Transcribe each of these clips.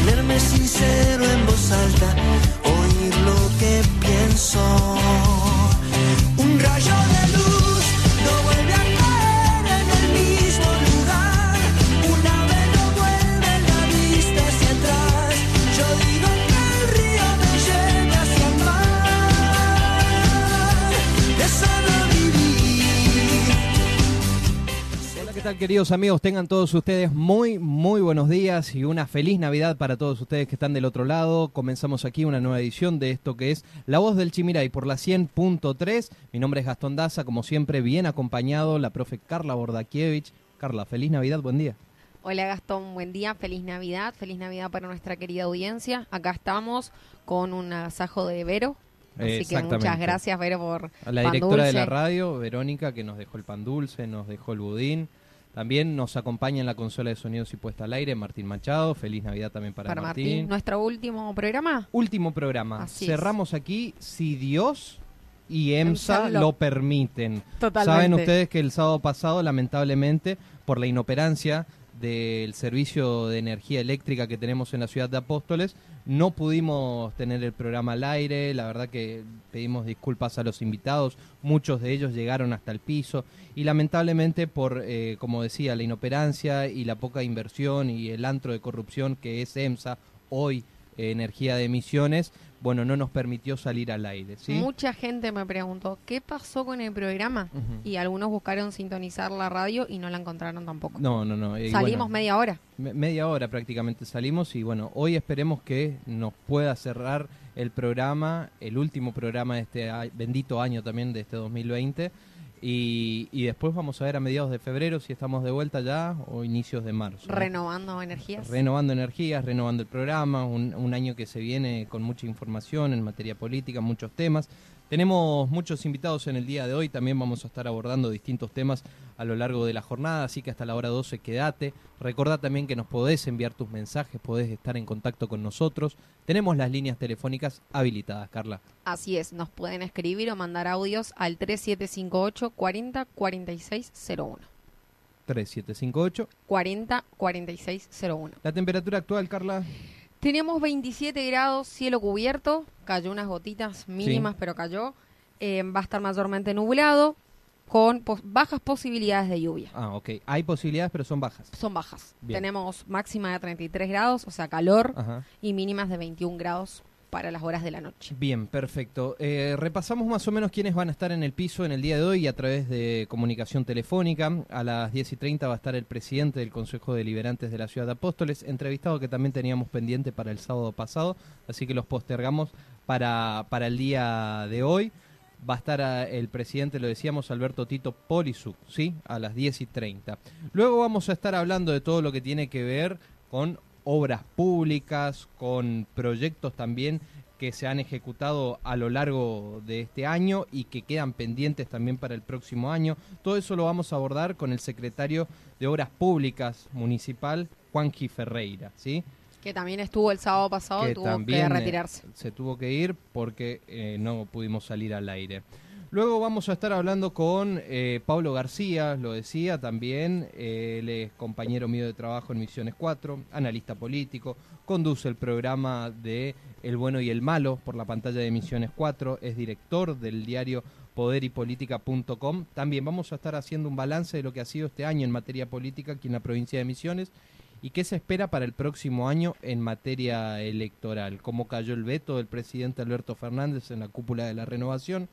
Ponerme sincero en voz alta, oír lo que pienso. Tal queridos amigos? Tengan todos ustedes muy, muy buenos días y una feliz Navidad para todos ustedes que están del otro lado. Comenzamos aquí una nueva edición de esto que es La Voz del Chimiray por la 100.3. Mi nombre es Gastón Daza, como siempre, bien acompañado, la profe Carla Bordakiewicz. Carla, feliz Navidad, buen día. Hola Gastón, buen día, feliz Navidad, feliz Navidad para nuestra querida audiencia. Acá estamos con un agasajo de Vero, así que muchas gracias Vero por A la pan directora de la radio, Verónica, que nos dejó el pan dulce, nos dejó el budín. También nos acompaña en la consola de sonidos y puesta al aire Martín Machado. Feliz Navidad también para, para Martín. Nuestro último programa. Último programa. Así es. Cerramos aquí si Dios y EMSA EMSA lo- lo permiten. Totalmente. Saben ustedes que el sábado pasado, lamentablemente, por la inoperancia del servicio de energía eléctrica que tenemos en la ciudad de Apóstoles, no pudimos tener el programa al aire. La verdad que pedimos disculpas a los invitados. Muchos de ellos llegaron hasta el piso y lamentablemente por, eh, como decía, la inoperancia y la poca inversión y el antro de corrupción que es EMSA hoy eh, energía de emisiones, bueno, no nos permitió salir al aire, ¿sí? Mucha gente me preguntó, ¿qué pasó con el programa? Y algunos buscaron sintonizar la radio y no la encontraron tampoco. No, no, no. y Salimos bueno, media hora. me- media hora prácticamente salimos y bueno, hoy esperemos que nos pueda cerrar el programa, el último programa de este bendito año también de este 2020 y, y después vamos a ver a mediados de febrero si estamos de vuelta ya o inicios de marzo. ¿no? Renovando energías. Renovando energías, renovando el programa, un, un año que se viene con mucha información en materia política, muchos temas. Tenemos muchos invitados en el día de hoy, también vamos a estar abordando distintos temas a lo largo de la jornada, así que hasta la hora 12 quédate. Recordá también que nos podés enviar tus mensajes, podés estar en contacto con nosotros. Tenemos las líneas telefónicas habilitadas, Carla. Así es, nos pueden escribir o mandar audios al 3758 40 46 01. 3758. 40 46 01. La temperatura actual, Carla, Tenemos 27 grados, cielo cubierto, cayó unas gotitas mínimas, pero cayó. Eh, va a estar mayormente nublado, con pos- bajas posibilidades de lluvia. ah, ok. Hay posibilidades, pero son bajas. Son bajas. Bien. Tenemos máxima de 33 grados, o sea, calor, Ajá. y mínimas de 21 grados para las horas de la noche. Bien, perfecto. Eh, repasamos más o menos quiénes van a estar en el piso en el día de hoy a través de comunicación telefónica. A las 10 y 30 va a estar el presidente del Consejo Deliberantes de la Ciudad de Apóstoles, entrevistado que también teníamos pendiente para el sábado pasado, así que los postergamos para, para el día de hoy. Va a estar ah, el presidente, lo decíamos, Alberto Tito Polisu, ¿sí? A las 10 y 30. Luego vamos a estar hablando de todo lo que tiene que ver con obras públicas, con proyectos también que se han ejecutado a lo largo de este año y que quedan pendientes también para el próximo año. Todo eso lo vamos a abordar con el secretario de Obras Públicas Municipal, Juanji Ferreira, ¿sí? Que también estuvo el sábado pasado y tuvo que eh, retirarse. se tuvo que ir porque eh, no pudimos salir al aire. Luego vamos a estar hablando con eh, Pablo García, lo decía también, eh, él es compañero mío de trabajo en Misiones 4, analista político, conduce el programa de El Bueno y el Malo por la pantalla de Misiones 4, es director del diario poderypolítica.com. También vamos a estar haciendo un balance de lo que ha sido este año en materia política aquí en la provincia de Misiones y qué se espera para el próximo año en materia electoral. Cómo cayó el veto del presidente Alberto Fernández en la cúpula de la renovación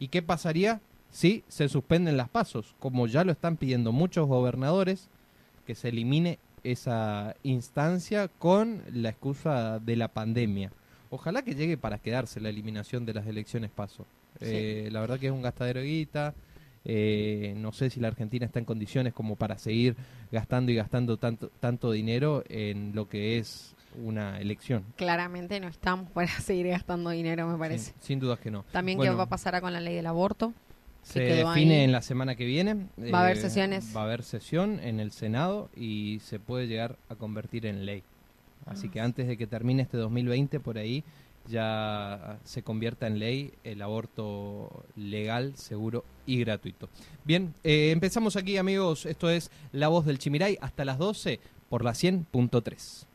y qué pasaría si se suspenden las pasos, como ya lo están pidiendo muchos gobernadores, que se elimine esa instancia con la excusa de la pandemia. Ojalá que llegue para quedarse la eliminación de las elecciones paso. Sí. Eh, la verdad que es un gastadero de guita Eh, no sé si la Argentina está en condiciones como para seguir gastando y gastando tanto, tanto dinero en lo que es una elección. Claramente no estamos para seguir gastando dinero, me parece. sin dudas que no. También qué va a pasar con la ley del aborto. Se define en la semana que viene. Va a haber eh, sesiones. Va a haber sesión en el Senado y se puede llegar a convertir en ley. Así que antes de que termine este 2020, por ahí ya se convierta en ley el aborto legal, seguro y gratuito. Bien, eh, empezamos aquí amigos, esto es La Voz del Chimiray hasta las 12 por la 100.3.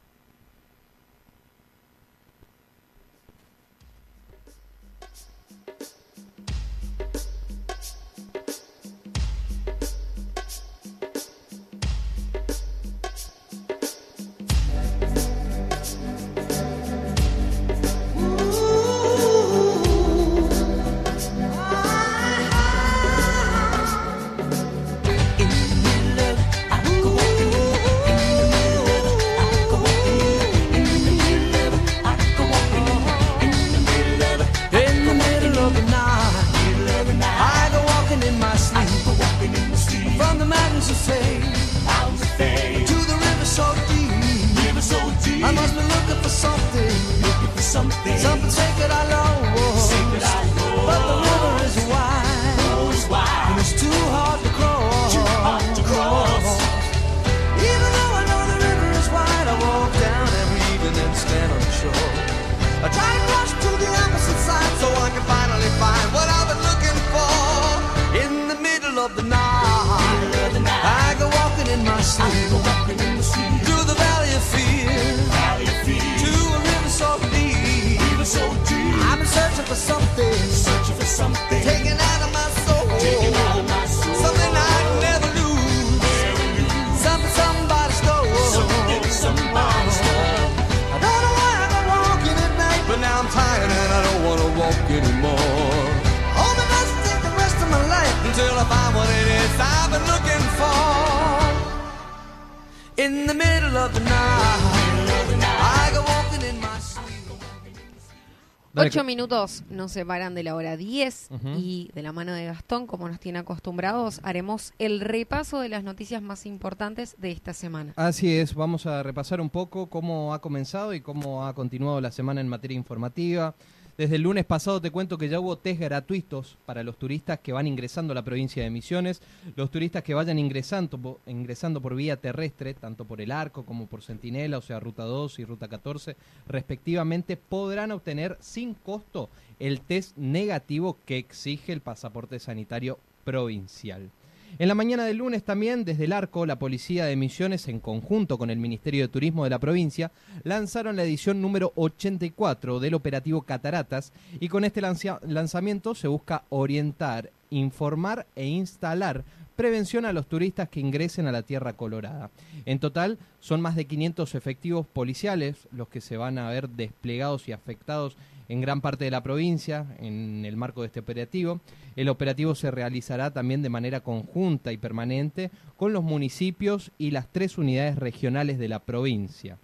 Ocho minutos nos separan de la hora 10 y de la mano de Gastón, como nos tiene acostumbrados, haremos el repaso de las noticias más importantes de esta semana. Así es, vamos a repasar un poco cómo ha comenzado y cómo ha continuado la semana en materia informativa. Desde el lunes pasado te cuento que ya hubo test gratuitos para los turistas que van ingresando a la provincia de Misiones. Los turistas que vayan ingresando, ingresando por vía terrestre, tanto por el Arco como por Centinela, o sea, Ruta 2 y Ruta 14, respectivamente, podrán obtener sin costo el test negativo que exige el pasaporte sanitario provincial. En la mañana del lunes también, desde el Arco, la Policía de Misiones, en conjunto con el Ministerio de Turismo de la provincia, lanzaron la edición número 84 del operativo Cataratas y con este lanzamiento se busca orientar, informar e instalar prevención a los turistas que ingresen a la Tierra Colorada. En total, son más de 500 efectivos policiales los que se van a ver desplegados y afectados en gran parte de la provincia en el marco de este operativo. El operativo se realizará también de manera conjunta y permanente con los municipios y las tres unidades regionales de la provincia.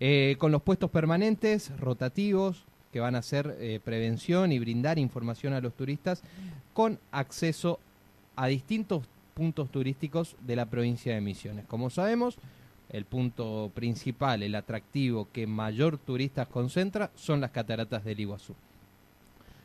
Eh, con los puestos permanentes, rotativos, que van a hacer eh, prevención y brindar información a los turistas con acceso a distintos puntos turísticos de la provincia de Misiones. Como sabemos, el punto principal, el atractivo que mayor turistas concentra son las cataratas del Iguazú.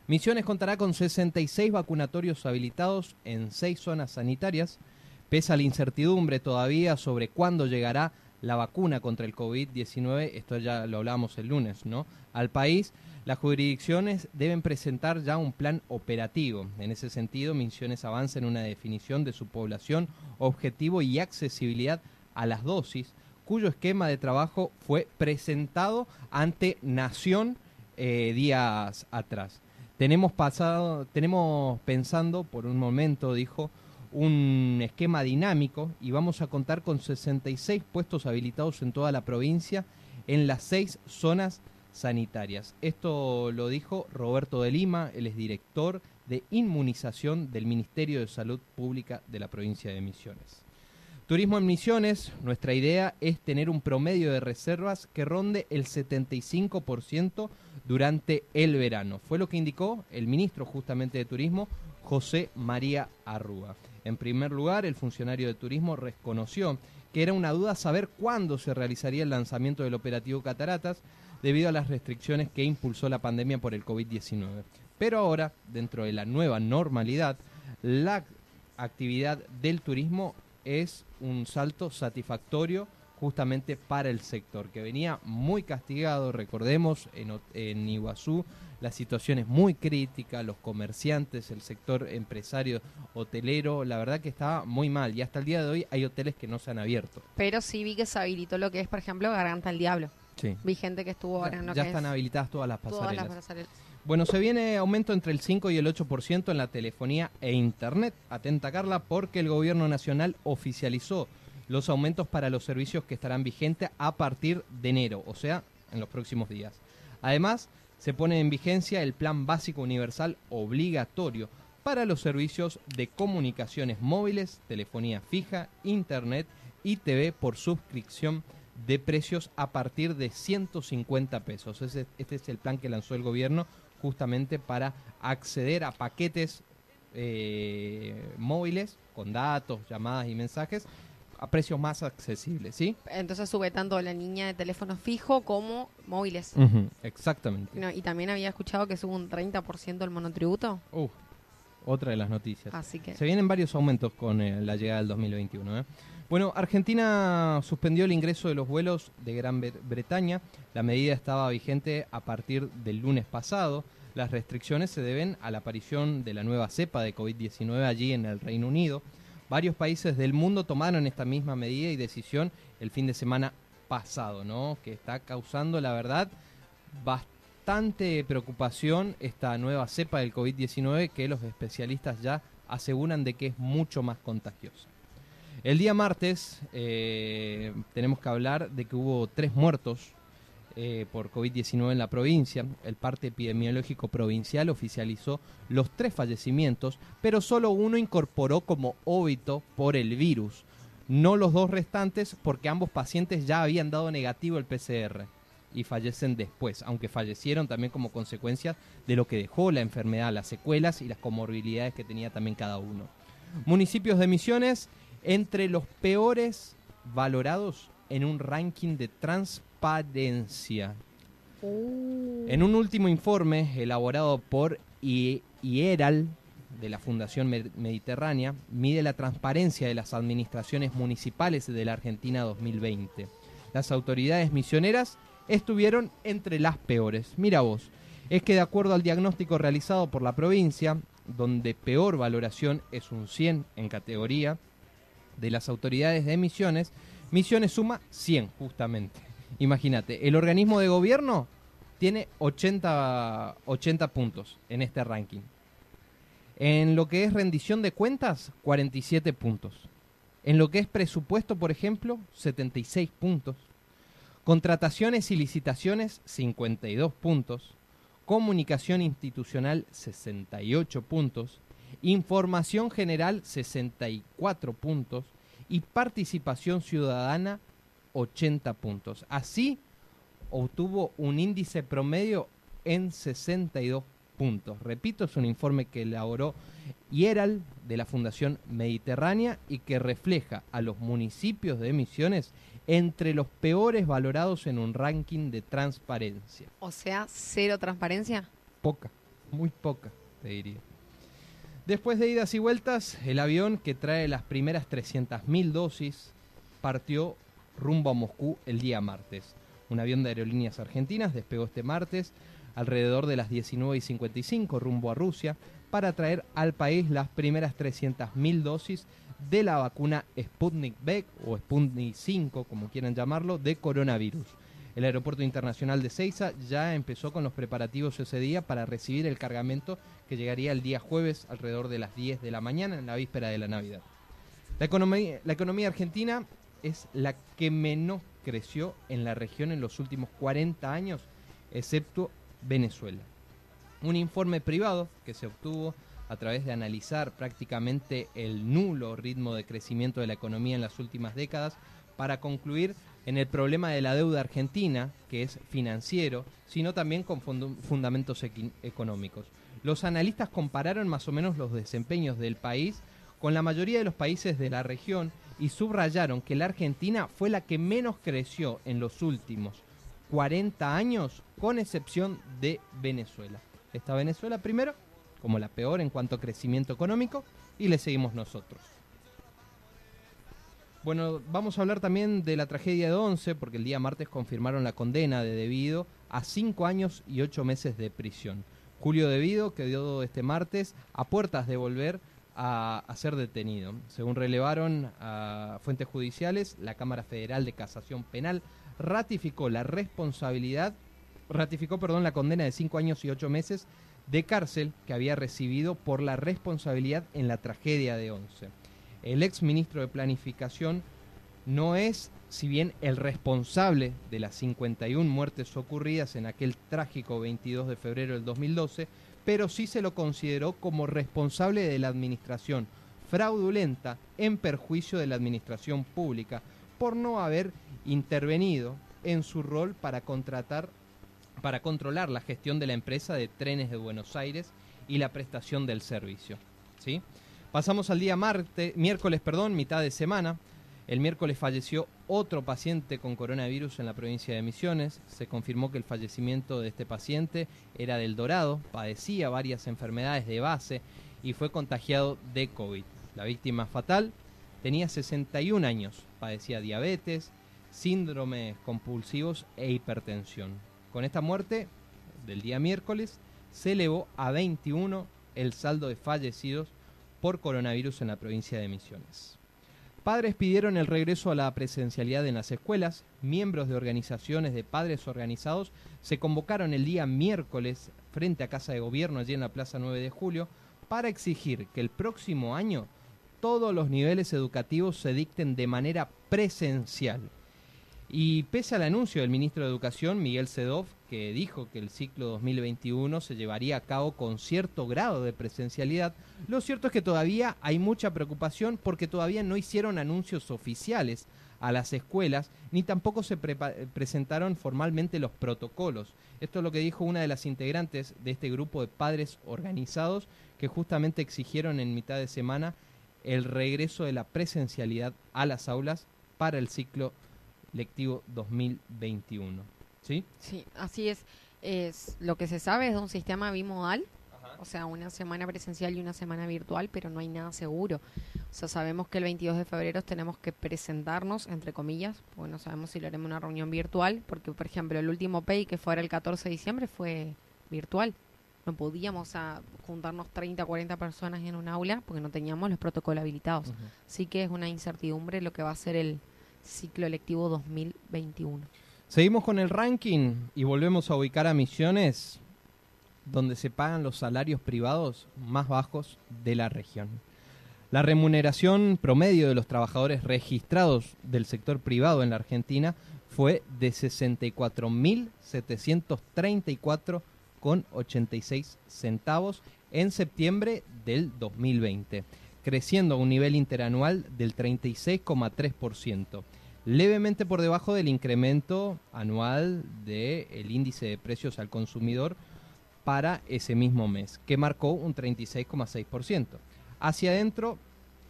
Misiones contará con 66 vacunatorios habilitados en seis zonas sanitarias, pese a la incertidumbre todavía sobre cuándo llegará la vacuna contra el COVID-19, esto ya lo hablamos el lunes, ¿no? Al país, las jurisdicciones deben presentar ya un plan operativo. En ese sentido, Misiones avanza en una definición de su población, objetivo y accesibilidad a las dosis, cuyo esquema de trabajo fue presentado ante Nación eh, días atrás. Tenemos pasado, tenemos pensando por un momento, dijo, un esquema dinámico y vamos a contar con 66 puestos habilitados en toda la provincia en las seis zonas sanitarias. Esto lo dijo Roberto de Lima, él es director de inmunización del Ministerio de Salud Pública de la provincia de Misiones. Turismo en Misiones, nuestra idea es tener un promedio de reservas que ronde el 75% durante el verano. Fue lo que indicó el ministro justamente de Turismo José María Arrúa. En primer lugar, el funcionario de turismo reconoció que era una duda saber cuándo se realizaría el lanzamiento del operativo Cataratas debido a las restricciones que impulsó la pandemia por el COVID-19. Pero ahora, dentro de la nueva normalidad, la actividad del turismo es un salto satisfactorio justamente para el sector, que venía muy castigado, recordemos, en, en Iguazú la situación es muy crítica, los comerciantes, el sector empresario, hotelero, la verdad que estaba muy mal y hasta el día de hoy hay hoteles que no se han abierto. Pero sí vi que se habilitó lo que es, por ejemplo, Garganta del Diablo. Sí. Vi gente que estuvo ahora en lo ya que están es habilitadas todas las pasarelas. todas las pasarelas. Bueno, se viene aumento entre el 5 y el 8% en la telefonía e internet. Atenta Carla, porque el gobierno nacional oficializó los aumentos para los servicios que estarán vigentes a partir de enero, o sea, en los próximos días. Además, se pone en vigencia el plan básico universal obligatorio para los servicios de comunicaciones móviles, telefonía fija, internet y TV por suscripción de precios a partir de 150 pesos. Este es el plan que lanzó el gobierno justamente para acceder a paquetes eh, móviles con datos, llamadas y mensajes a precios más accesibles, ¿sí? Entonces sube tanto la niña de teléfono fijo como móviles. Exactamente. No, y también había escuchado que sube un 30% el monotributo. Uf, otra de las noticias. Así que Se vienen varios aumentos con eh, la llegada del 2021. ¿eh? Bueno, Argentina suspendió el ingreso de los vuelos de Gran Bre- Bretaña. La medida estaba vigente a partir del lunes pasado. Las restricciones se deben a la aparición de la nueva cepa de COVID-19 allí en el Reino Unido. Varios países del mundo tomaron esta misma medida y decisión el fin de semana pasado, ¿no? Que está causando, la verdad, bastante preocupación esta nueva cepa del COVID-19 que los especialistas ya aseguran de que es mucho más contagiosa. El día martes eh, tenemos que hablar de que hubo tres muertos eh, por COVID-19 en la provincia. El parte epidemiológico provincial oficializó los tres fallecimientos, pero solo uno incorporó como óbito por el virus. No los dos restantes porque ambos pacientes ya habían dado negativo el PCR y fallecen después, aunque fallecieron también como consecuencia de lo que dejó la enfermedad, las secuelas y las comorbilidades que tenía también cada uno. Municipios de Misiones entre los peores valorados en un ranking de transparencia. Uh, En un último informe elaborado por IERAL de la Fundación Mediterránea, mide la transparencia de las administraciones municipales de la Argentina 2020. Las autoridades misioneras estuvieron entre las peores. Mira vos, es que de acuerdo al diagnóstico realizado por la provincia, donde peor valoración es un 100 en categoría de las autoridades de Misiones, Misiones suma 100 justamente. Imagínate, el organismo de gobierno tiene 80, 80 puntos en este ranking. En lo que es rendición de cuentas, 47 puntos. En lo que es presupuesto, por ejemplo, 76 puntos. Contrataciones y licitaciones, 52 puntos. Comunicación institucional, 68 puntos. Información general, 64 puntos. Y participación ciudadana, 80 puntos. Así obtuvo un índice promedio en 62 puntos. Repito, es un informe que elaboró IERAL de la Fundación Mediterránea y que refleja a los municipios de Misiones entre los peores valorados en un ranking de transparencia. o sea, cero transparencia. Poca, muy poca, te diría. Después de idas y vueltas, el avión que trae las primeras 300.000 dosis partió rumbo a Moscú el día martes. Un avión de aerolíneas argentinas despegó este martes alrededor de las 19 y 55 rumbo a Rusia para traer al país las primeras 300.000 dosis de la vacuna Sputnik V o Sputnik 5, como quieran llamarlo, de coronavirus. El aeropuerto internacional de Ceiza ya empezó con los preparativos ese día para recibir el cargamento que llegaría el día jueves alrededor de las 10 de la mañana en la víspera de la Navidad. La economía, la economía argentina es la que menos creció en la región en los últimos 40 años, excepto Venezuela. Un informe privado que se obtuvo a través de analizar prácticamente el nulo ritmo de crecimiento de la economía en las últimas décadas para concluir en el problema de la deuda argentina, que es financiero, sino también con fundamentos económicos. los analistas compararon más o menos los desempeños del país con la mayoría de los países de la región y subrayaron que la Argentina fue la que menos creció en los últimos 40 años, con excepción de Venezuela. Está Venezuela primero, como la peor en cuanto a crecimiento económico, y le seguimos nosotros. Bueno, vamos a hablar también de la tragedia de Once, porque el día martes confirmaron la condena de Debido a cinco años y ocho meses de prisión. Julio Debido quedó este martes a puertas de volver a, ser detenido. Según relevaron a fuentes judiciales, la Cámara Federal de Casación Penal ratificó la responsabilidad, ratificó, perdón, la condena de cinco años y ocho meses de cárcel que había recibido por la responsabilidad en la tragedia de Once. El ex ministro de Planificación no es, si bien el responsable de las 51 muertes ocurridas en aquel trágico 22 de febrero del 2012, pero sí se lo consideró como responsable de la administración fraudulenta en perjuicio de la administración pública por no haber intervenido en su rol para contratar para controlar la gestión de la empresa de trenes de Buenos Aires y la prestación del servicio. ¿sí? Pasamos al día martes, miércoles, perdón, mitad de semana. El miércoles falleció otro paciente con coronavirus en la provincia de Misiones. Se confirmó que el fallecimiento de este paciente era del Dorado, padecía varias enfermedades de base y fue contagiado de COVID. La víctima fatal tenía 61 años, padecía diabetes, síndromes compulsivos e hipertensión. Con esta muerte del día miércoles se elevó a 21 el saldo de fallecidos por coronavirus en la provincia de Misiones. Padres pidieron el regreso a la presencialidad en las escuelas. Miembros de organizaciones de padres organizados se convocaron el día miércoles frente a Casa de Gobierno allí en la Plaza 9 de Julio para exigir que el próximo año todos los niveles educativos se dicten de manera presencial y pese al anuncio del ministro de Educación, Miguel Sedov, que dijo que el ciclo 2021 se llevaría a cabo con cierto grado de presencialidad, lo cierto es que todavía hay mucha preocupación porque todavía no hicieron anuncios oficiales a las escuelas, ni tampoco se presentaron formalmente los protocolos. Esto es lo que dijo una de las integrantes de este grupo de padres organizados que justamente exigieron en mitad de semana el regreso de la presencialidad a las aulas para el ciclo lectivo 2021. ¿Sí? Sí, así es. es. Lo que se sabe es de un sistema bimodal, o sea, una semana presencial y una semana virtual, pero no hay nada seguro. O sea, sabemos que el 22 de febrero tenemos que presentarnos, entre comillas, porque no sabemos si lo haremos una reunión virtual, porque, por ejemplo, el último PEI que fuera el 14 de diciembre fue virtual. No podíamos a, juntarnos 30, 40 personas en un aula porque no teníamos los protocolos habilitados. Así que es una incertidumbre lo que va a ser el, ciclo electivo 2021. Seguimos con el ranking y volvemos a ubicar a Misiones, donde se pagan los salarios privados más bajos de la región. La remuneración promedio de los trabajadores registrados del sector privado en la Argentina fue de 64.734,86 centavos en septiembre del 2020, creciendo a un nivel interanual del 36,3% levemente por debajo del incremento anual del índice de precios al consumidor para ese mismo mes, que marcó un 36,6%. Hacia adentro,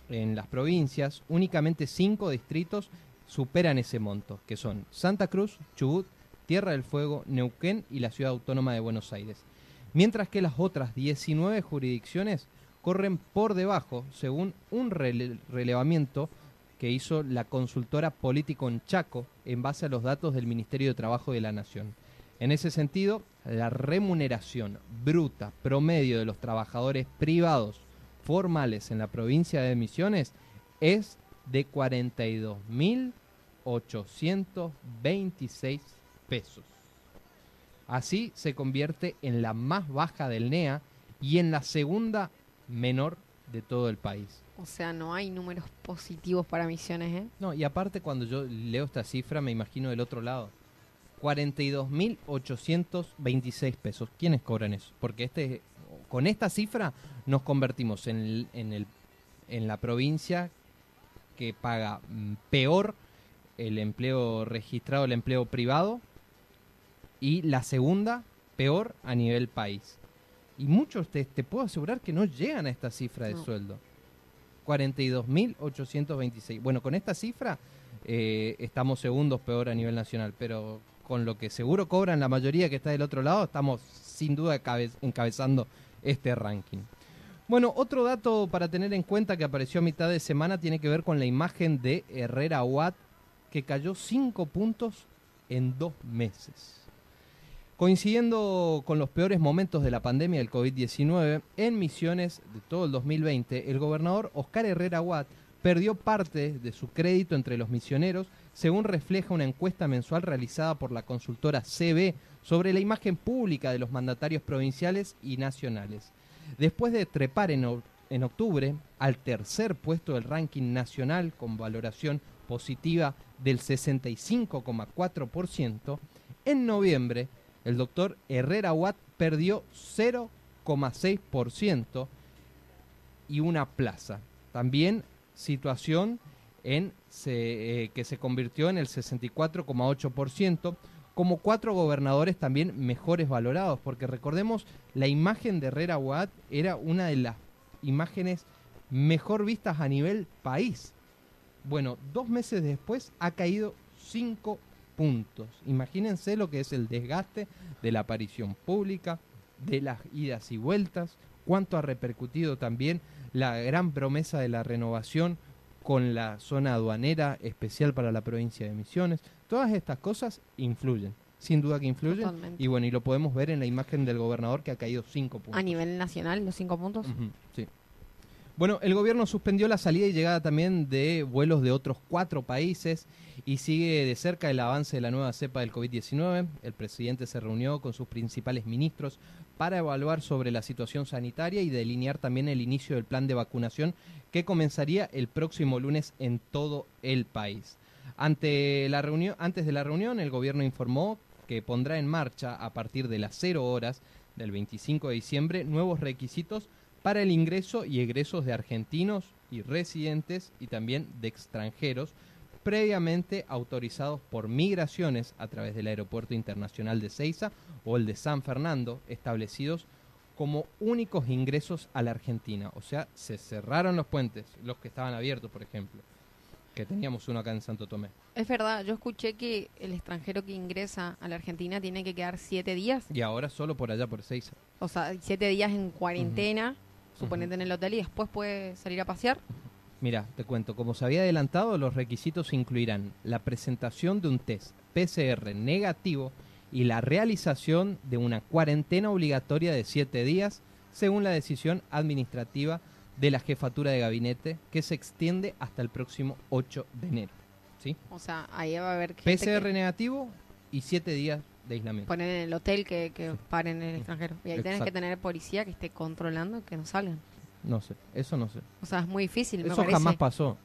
en las provincias, únicamente cinco distritos superan ese monto, que son Santa Cruz, Chubut, Tierra del Fuego, Neuquén y la Ciudad Autónoma de Buenos Aires. Mientras que las otras 19 jurisdicciones corren por debajo, según un relevamiento que hizo la consultora Político en Chaco en base a los datos del Ministerio de Trabajo de la Nación. En ese sentido, la remuneración bruta promedio de los trabajadores privados formales en la provincia de Misiones es de 42.826 pesos. Así se convierte en la más baja del NEA y en la segunda menor de todo el país. O sea, no hay números positivos para misiones, ¿eh? No, y aparte cuando yo leo esta cifra me imagino del otro lado. 42.826 pesos. ¿Quiénes cobran eso? Porque este con esta cifra nos convertimos en, en, el, en la provincia que paga mm, peor el empleo registrado, el empleo privado, y la segunda peor a nivel país. Y muchos te, te puedo asegurar que no llegan a esta cifra de No. sueldo. 42.826. Bueno, con esta cifra eh, estamos segundos peor a nivel nacional, pero con lo que seguro cobran la mayoría que está del otro lado, estamos sin duda cabe- encabezando este ranking. Bueno, otro dato para tener en cuenta que apareció a mitad de semana tiene que ver con la imagen de Herrera Watt, que cayó 5 puntos en dos meses. Coincidiendo con los peores momentos de la pandemia del COVID-19, en misiones de todo el 2020, el gobernador Oscar Herrera Watt perdió parte de su crédito entre los misioneros, según refleja una encuesta mensual realizada por la consultora CB sobre la imagen pública de los mandatarios provinciales y nacionales. Después de trepar en, en octubre al tercer puesto del ranking nacional con valoración positiva del 65,4%, en noviembre el doctor Herrera Watt perdió 0,6% y una plaza. También situación en eh, que se convirtió en el 64,8%, como cuatro gobernadores también mejores valorados, porque recordemos, la imagen de Herrera Watt era una de las imágenes mejor vistas a nivel país. Bueno, dos meses después ha caído cinco puntos. Imagínense lo que es el desgaste de la aparición pública, de las idas y vueltas, cuánto ha repercutido también la gran promesa de la renovación con la zona aduanera especial para la provincia de Misiones. Todas estas cosas influyen, sin duda que influyen. Totalmente. Y bueno, y lo podemos ver en la imagen del gobernador que ha caído cinco puntos. A nivel nacional, los cinco puntos. Sí. Bueno, el gobierno suspendió la salida y llegada también de vuelos de otros cuatro países y sigue de cerca el avance de la nueva cepa del COVID-19. El presidente se reunió con sus principales ministros para evaluar sobre la situación sanitaria y delinear también el inicio del plan de vacunación que comenzaría el próximo lunes en todo el país. Ante la reunión, antes de la reunión, el gobierno informó que pondrá en marcha a partir de las 0 horas del 25 de diciembre nuevos requisitos para el ingreso y egresos de argentinos y residentes y también de extranjeros previamente autorizados por migraciones a través del Aeropuerto Internacional de Ceiza o el de San Fernando, establecidos como únicos ingresos a la Argentina. O sea, se cerraron los puentes, los que estaban abiertos, por ejemplo, que teníamos uno acá en Santo Tomé. Es verdad, yo escuché que el extranjero que ingresa a la Argentina tiene que quedar siete días, Y ahora solo por allá, por Ceiza. o sea, siete días en cuarentena, suponete en el hotel, y después puede salir a pasear. Mira, te cuento, como se había adelantado, los requisitos incluirán la presentación de un test PCR negativo y la realización de una cuarentena obligatoria de siete días, según la decisión administrativa de la jefatura de gabinete, que se extiende hasta el próximo 8 de enero. ¿sí? O sea, ahí va a haber gente PCR negativo y siete días de aislamiento. ponen en el hotel que, que paren en el extranjero. Y ahí tenés que Exacto. tener policía que esté controlando que no salgan. No sé, eso no sé. O sea, es muy difícil, me Eso parece. jamás pasó.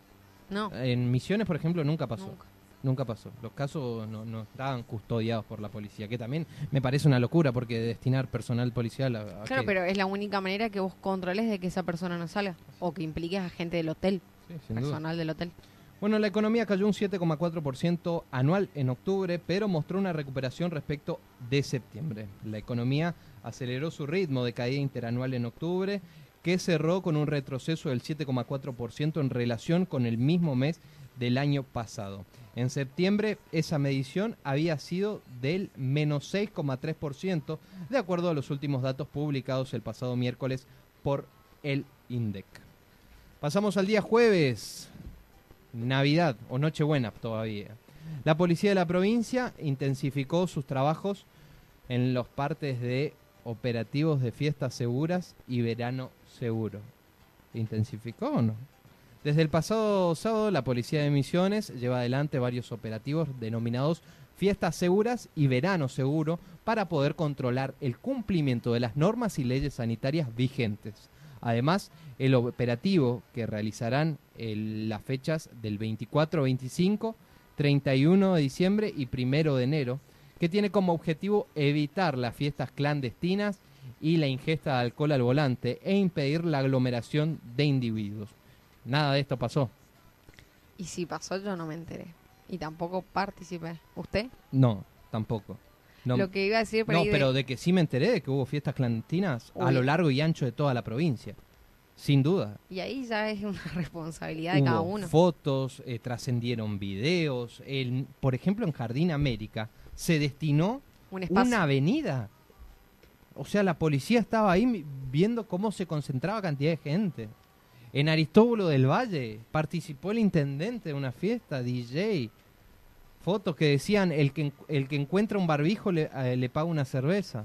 No, En Misiones, por ejemplo, nunca pasó. nunca. Nunca pasó. Los casos no, no estaban custodiados por la policía, que también me parece una locura porque destinar personal policial a... a Claro, que- pero es la única manera que vos controles de que esa persona no salga. O que impliques a gente del hotel, Sí, sin duda. personal del hotel. Bueno, la economía cayó un 7,4% anual en octubre, pero mostró una recuperación respecto de septiembre. La economía aceleró su ritmo de caída interanual en octubre, que cerró con un retroceso del 7,4% en relación con el mismo mes del año pasado. En septiembre esa medición había sido del menos 6,3%, de acuerdo a los últimos datos publicados el pasado miércoles por el INDEC. Pasamos al día jueves, Navidad o Nochebuena todavía. La policía de la provincia intensificó sus trabajos en los partes de operativos de fiestas seguras y verano seguro. ¿Intensificó o no? Desde el pasado sábado, la Policía de Misiones lleva adelante varios operativos denominados Fiestas Seguras y Verano Seguro para poder controlar el cumplimiento de las normas y leyes sanitarias vigentes. Además, el operativo que realizarán el- las fechas del 24, 25, 31 de diciembre y 1 de enero, que tiene como objetivo evitar las fiestas clandestinas y la ingesta de alcohol al volante e impedir la aglomeración de individuos. Nada de esto pasó. Y si pasó, yo no me enteré. Y tampoco participé. ¿Usted? No, tampoco. No, Lo que iba a decir por no, ahí de- pero de que sí me enteré de que hubo fiestas clandestinas a lo largo y ancho de toda la provincia. Sin duda. Y ahí ya es una responsabilidad de cada uno. fotos, eh, trascendieron videos. El, por ejemplo, en Jardín América se destinó Un una avenida. O sea, la policía estaba ahí viendo cómo se concentraba cantidad de gente. En Aristóbulo del Valle participó el intendente de una fiesta, DJ. Fotos que decían, el que, el que encuentra un barbijo le, eh, le paga una cerveza.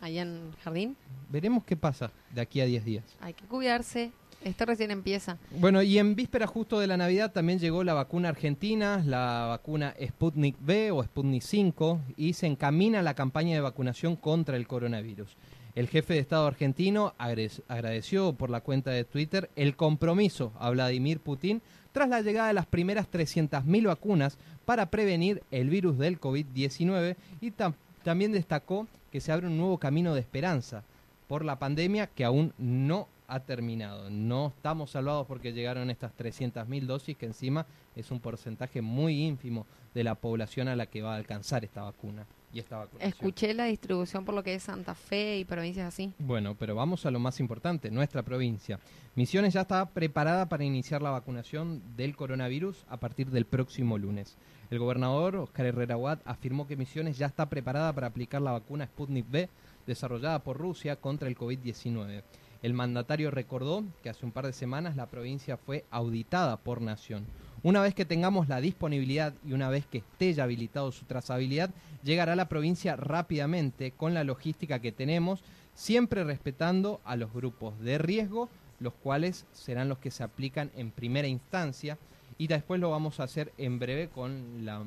Allá en Jardín. Veremos qué pasa de aquí a 10 días. Hay que cuidarse. Esto recién empieza. Bueno, y en víspera justo de la Navidad también llegó la vacuna argentina, la vacuna Sputnik V o Sputnik 5, y se encamina la campaña de vacunación contra el coronavirus. El jefe de Estado argentino agradeció por la cuenta de Twitter el compromiso a Vladimir Putin tras la llegada de las primeras 300.000 vacunas para prevenir el virus del COVID-19 y tam- también destacó que se abre un nuevo camino de esperanza por la pandemia que aún no ha terminado. No estamos salvados porque llegaron estas 300.000 dosis, que encima es un porcentaje muy ínfimo de la población a la que va a alcanzar esta vacuna y esta vacunación. Escuché la distribución por lo que es Santa Fe y provincias así. Bueno, pero vamos a lo más importante, nuestra provincia. Misiones ya está preparada para iniciar la vacunación del coronavirus a partir del próximo lunes. El gobernador Oscar Herrera Watt afirmó que Misiones ya está preparada para aplicar la vacuna Sputnik V desarrollada por Rusia contra el COVID-19. El mandatario recordó que hace un par de semanas la provincia fue auditada por Nación. Una vez que tengamos la disponibilidad y una vez que esté ya habilitado su trazabilidad, llegará a la provincia rápidamente con la logística que tenemos, siempre respetando a los grupos de riesgo, los cuales serán los que se aplican en primera instancia y después lo vamos a hacer en breve con la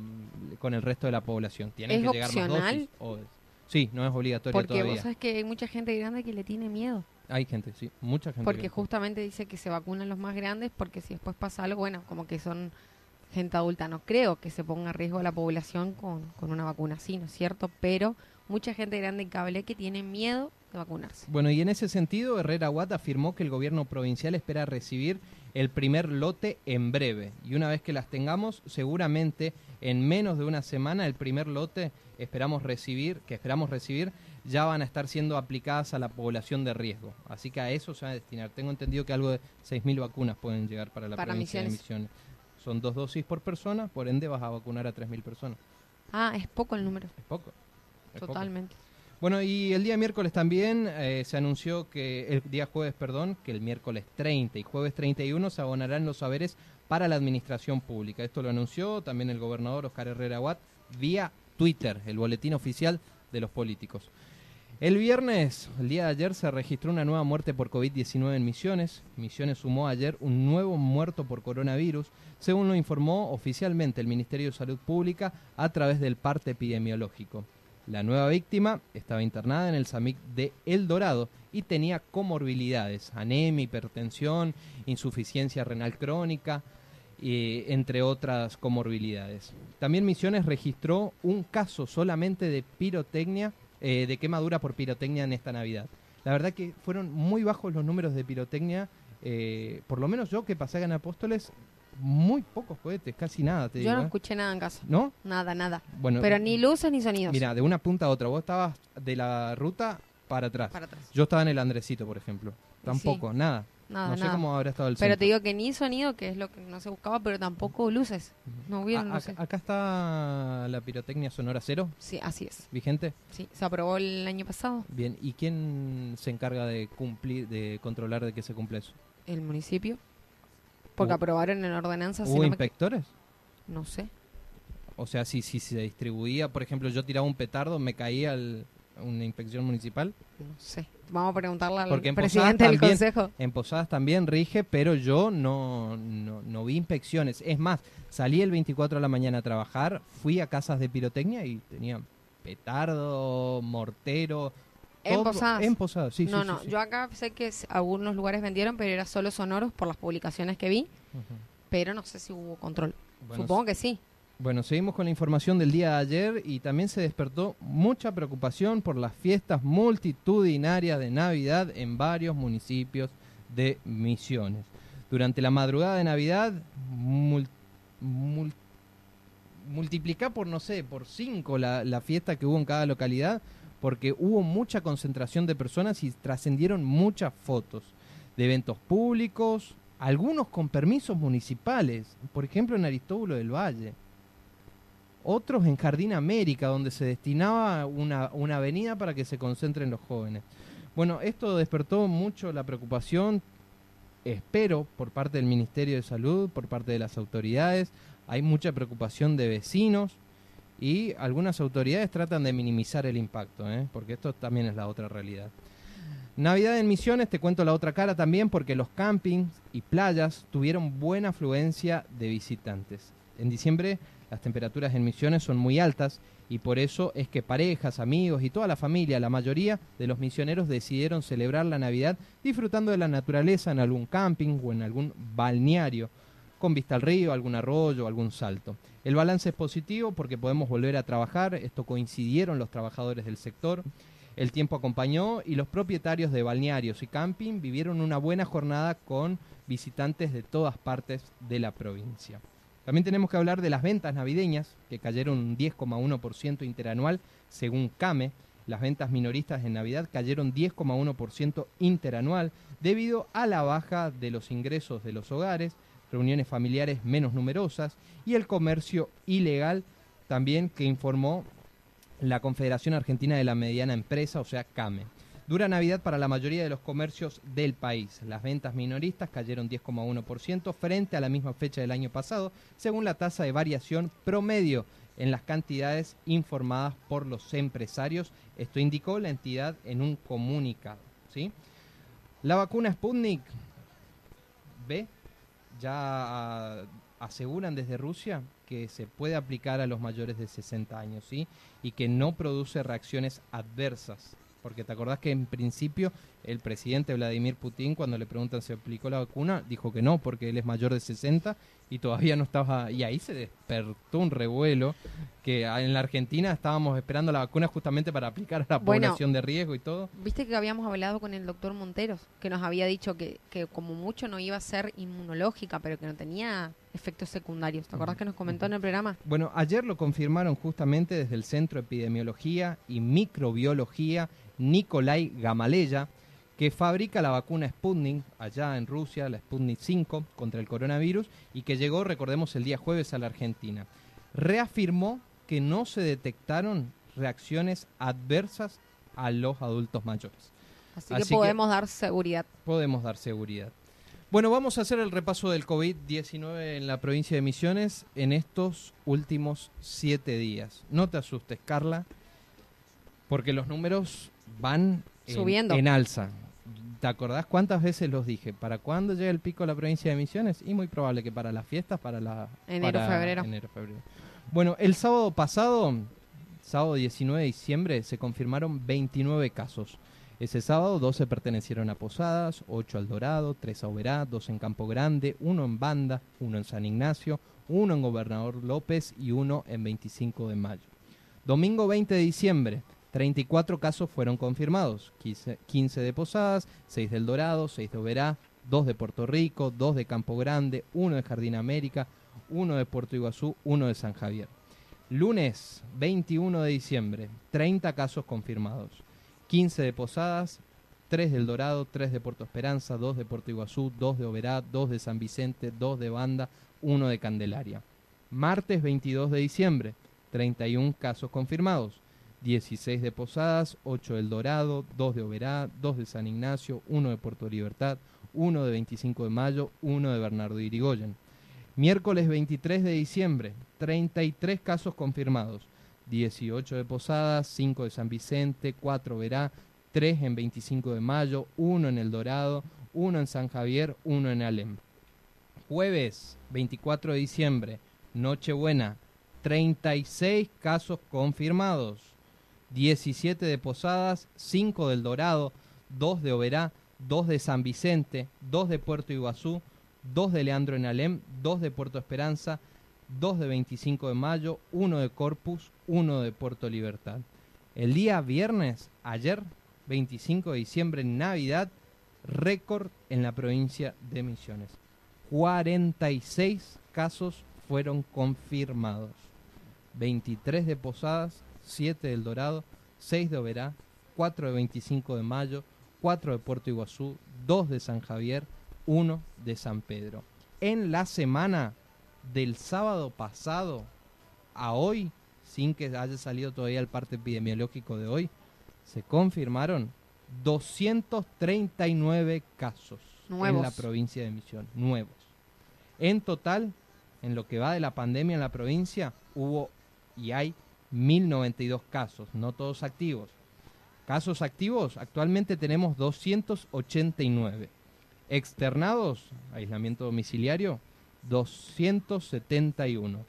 con el resto de la población. Tienen ¿Es que llegar más opcional? dosis. o- sí, no es obligatorio Porque todavía. vos sabes que hay mucha gente grande que le tiene miedo. Hay gente, sí, mucha gente. Porque que- justamente dice que se vacunan los más grandes porque si después pasa algo, bueno, como que son gente adulta. No creo que se ponga a riesgo la población con, con una vacuna así, ¿no es cierto? Pero mucha gente grande en cable que tiene miedo de vacunarse. Bueno, y en ese sentido, Herrera Watt afirmó que el gobierno provincial espera recibir el primer lote en breve. Y una vez que las tengamos, seguramente en menos de una semana, el primer lote esperamos recibir, que esperamos recibir, ya van a estar siendo aplicadas a la población de riesgo. Así que a eso se va a destinar. Tengo entendido que algo de 6.000 vacunas pueden llegar para la Para provincia de Misiones. Son dos dosis por persona, por ende vas a vacunar a 3.000 personas. Ah, es poco el número, Es poco. es poco. totalmente. Bueno, y el día miércoles también eh, se anunció que el día jueves, perdón, que el miércoles 30 y jueves 31 se abonarán los saberes para la administración pública. Esto lo anunció también el gobernador Oscar Herrera Watt vía Twitter, el boletín oficial de los políticos. El viernes, el día de ayer, se registró una nueva muerte por COVID-19 en Misiones. Misiones sumó ayer un nuevo muerto por coronavirus, según lo informó oficialmente el Ministerio de Salud Pública a través del parte epidemiológico. La nueva víctima estaba internada en el SAMIC de El Dorado y tenía comorbilidades, anemia, hipertensión, insuficiencia renal crónica, entre otras comorbilidades. También Misiones registró un caso solamente de pirotecnia, eh, de quemadura por pirotecnia en esta Navidad. La verdad que fueron muy bajos los números de pirotecnia, eh, por lo menos yo que pasé en Apóstoles, muy pocos cohetes, casi nada, te Yo digo. no ¿eh? escuché nada en casa. ¿No? Nada, nada. Bueno, Pero ni luces ni sonidos. Mira, de una punta a otra. Vos estabas de la ruta para atrás. Para atrás. Yo estaba en el Andresito, por ejemplo. Tampoco, nada. Nada, no sé nada. cómo habrá estado el Pero centro. te digo que ni sonido, que es lo que no se buscaba, pero tampoco luces. No hubieron luces. acá, está la pirotecnia sonora cero, Sí, así es. vigente. Sí, se aprobó el año pasado. Bien, ¿y quién se encarga de cumplir, de controlar de que se cumpla eso? El municipio. Porque Hubo- aprobaron en ordenanza. si ¿Hubo no, me- inspectores? no sé. O sea, si, si se distribuía, por ejemplo, yo tiraba un petardo, me caía el- una inspección municipal. No sé. Vamos a preguntarle al Porque presidente del también- consejo. En Posadas también rige, pero yo no, no, no vi inspecciones. Es más, salí el 24 de la mañana a trabajar, fui a casas de pirotecnia y tenían petardo, mortero. En todo- Posadas. En Posadas, sí, no, sí, no. sí. Yo acá sé que algunos lugares vendieron, pero era solo sonoros por las publicaciones que vi. Pero no sé si hubo control. Bueno, Supongo que sí. Bueno, seguimos con la información del día de ayer y también se despertó mucha preocupación por las fiestas multitudinarias de Navidad en varios municipios de Misiones. Durante la madrugada de Navidad, mul- mul- multiplicá por, no sé, por cinco la, la fiesta que hubo en cada localidad, porque hubo mucha concentración de personas y trascendieron muchas fotos de eventos públicos, algunos con permisos municipales, por ejemplo en Aristóbulo del Valle, otros en Jardín América, donde se destinaba una, una avenida para que se concentren los jóvenes. Bueno, esto despertó mucho la preocupación, espero, por parte del Ministerio de Salud, por parte de las autoridades, hay mucha preocupación de vecinos y algunas autoridades tratan de minimizar el impacto, ¿eh? porque esto también es la otra realidad. Navidad en Misiones, te cuento la otra cara también, porque los campings y playas tuvieron buena afluencia de visitantes. En diciembre las temperaturas en Misiones son muy altas y por eso es que parejas, amigos y toda la familia, la mayoría de los misioneros decidieron celebrar la Navidad disfrutando de la naturaleza en algún camping o en algún balneario, con vista al río, algún arroyo, algún salto. El balance es positivo porque podemos volver a trabajar, esto coincidieron los trabajadores del sector. El tiempo acompañó y los propietarios de balnearios y camping vivieron una buena jornada con visitantes de todas partes de la provincia. También tenemos que hablar de las ventas navideñas, que cayeron un 10,1% interanual según CAME. Las ventas minoristas en Navidad cayeron 10,1% interanual debido a la baja de los ingresos de los hogares, reuniones familiares menos numerosas y el comercio ilegal también que informó la Confederación Argentina de la Mediana Empresa, o sea, CAME. Dura Navidad para la mayoría de los comercios del país. Las ventas minoristas cayeron 10,1% frente a la misma fecha del año pasado, según la tasa de variación promedio en las cantidades informadas por los empresarios. Esto indicó la entidad en un comunicado. ¿sí? La vacuna Sputnik B ya aseguran desde Rusia que se puede aplicar a los mayores de 60 años, ¿sí? Y que no produce reacciones adversas. Porque te acordás que en principio el presidente Vladimir Putin, cuando le preguntan si aplicó la vacuna, dijo que no, porque él es mayor de 60 y todavía no estaba. Y ahí se despertó un revuelo que en la Argentina estábamos esperando la vacuna justamente para aplicar a la población de riesgo y todo. Viste que habíamos hablado con el doctor Monteros, que nos había dicho que, que como mucho no iba a ser inmunológica, pero que no tenía efectos secundarios. ¿Te acordás que nos comentó en el programa? Bueno, ayer lo confirmaron justamente desde el Centro de Epidemiología y Microbiología Nikolai Gamaleya que fabrica la vacuna Sputnik allá en Rusia, la Sputnik 5 contra el coronavirus y que llegó, recordemos, el día jueves a la Argentina. Reafirmó que no se detectaron reacciones adversas a los adultos mayores. Así, que podemos dar seguridad. Podemos dar seguridad. Bueno, vamos a hacer el repaso del COVID-19 en la provincia de Misiones en estos últimos siete días. No te asustes, Carla, porque los números van Subiendo. en alza. ¿Te acordás cuántas veces los dije? ¿Para cuándo llega el pico a la provincia de Misiones? Y muy probable que para las fiestas, para la... Enero, febrero. Enero, febrero. Bueno, el sábado pasado, sábado 19 de diciembre, se confirmaron 29 casos. Ese sábado 12 pertenecieron a Posadas, 8 al Dorado, 3 a Oberá, 2 en Campo Grande, 1 en Banda, 1 en San Ignacio, 1 en Gobernador López y 1 en 25 de mayo. Domingo 20 de diciembre, 34 casos fueron confirmados, 15, de Posadas, 6 del Dorado, 6 de Oberá, 2 de Puerto Rico, 2 de Campo Grande, 1 de Jardín América, 1 de Puerto Iguazú, 1 de San Javier. Lunes 21 de diciembre, 30 casos confirmados, 15 de Posadas, 3 del Dorado, 3 de Puerto Esperanza, 2 de Puerto Iguazú, 2 de Oberá, 2 de San Vicente, 2 de Banda, 1 de Candelaria. Martes 22 de diciembre, 31 casos confirmados, 16 de Posadas, 8 del Dorado, 2 de Oberá, 2 de San Ignacio, 1 de Puerto Libertad, 1 de 25 de Mayo, 1 de Bernardo Irigoyen. Miércoles 23 de diciembre, 33 casos confirmados, 18 de Posadas, 5 de San Vicente, 4 Verá, 3 en 25 de Mayo, 1 en El Dorado, 1 en San Javier, 1 en Alem. Jueves 24 de diciembre, Nochebuena, 36 casos confirmados. 17 de Posadas, 5 del Dorado, 2 de Oberá, 2 de San Vicente, 2 de Puerto Iguazú, 2 de Leandro en Alem, 2 de Puerto Esperanza, 2 de 25 de Mayo, 1 de Corpus, 1 de Puerto Libertad. El día viernes, ayer, 25 de diciembre, Navidad, récord en la provincia de Misiones. 46 casos fueron confirmados. 23 de Posadas, 7 del Dorado, 6 de Oberá, 4 de 25 de Mayo, 4 de Puerto Iguazú, 2 de San Javier, 1 de San Pedro. En la semana del sábado pasado a hoy, sin que haya salido todavía el parte epidemiológico de hoy, se confirmaron 239 casos Nuevos. en la provincia de Misión, nuevos. En total, en lo que va de la pandemia en la provincia, hubo y hay 1092 casos, no todos activos. Casos activos, actualmente tenemos 289. Externados, aislamiento domiciliario, 271.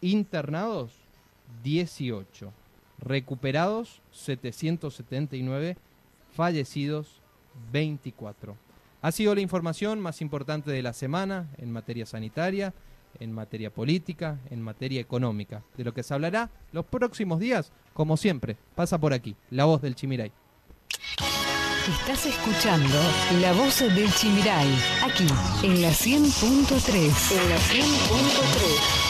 Internados, 18. Recuperados, 779. Fallecidos, 24. Ha sido la información más importante de la semana en materia sanitaria, en materia política, en materia económica, de lo que se hablará los próximos días, como siempre, pasa por aquí, la voz del Chimiray. Estás escuchando La Voz del Chimiray, aquí, en la 100.3. En la 100.3.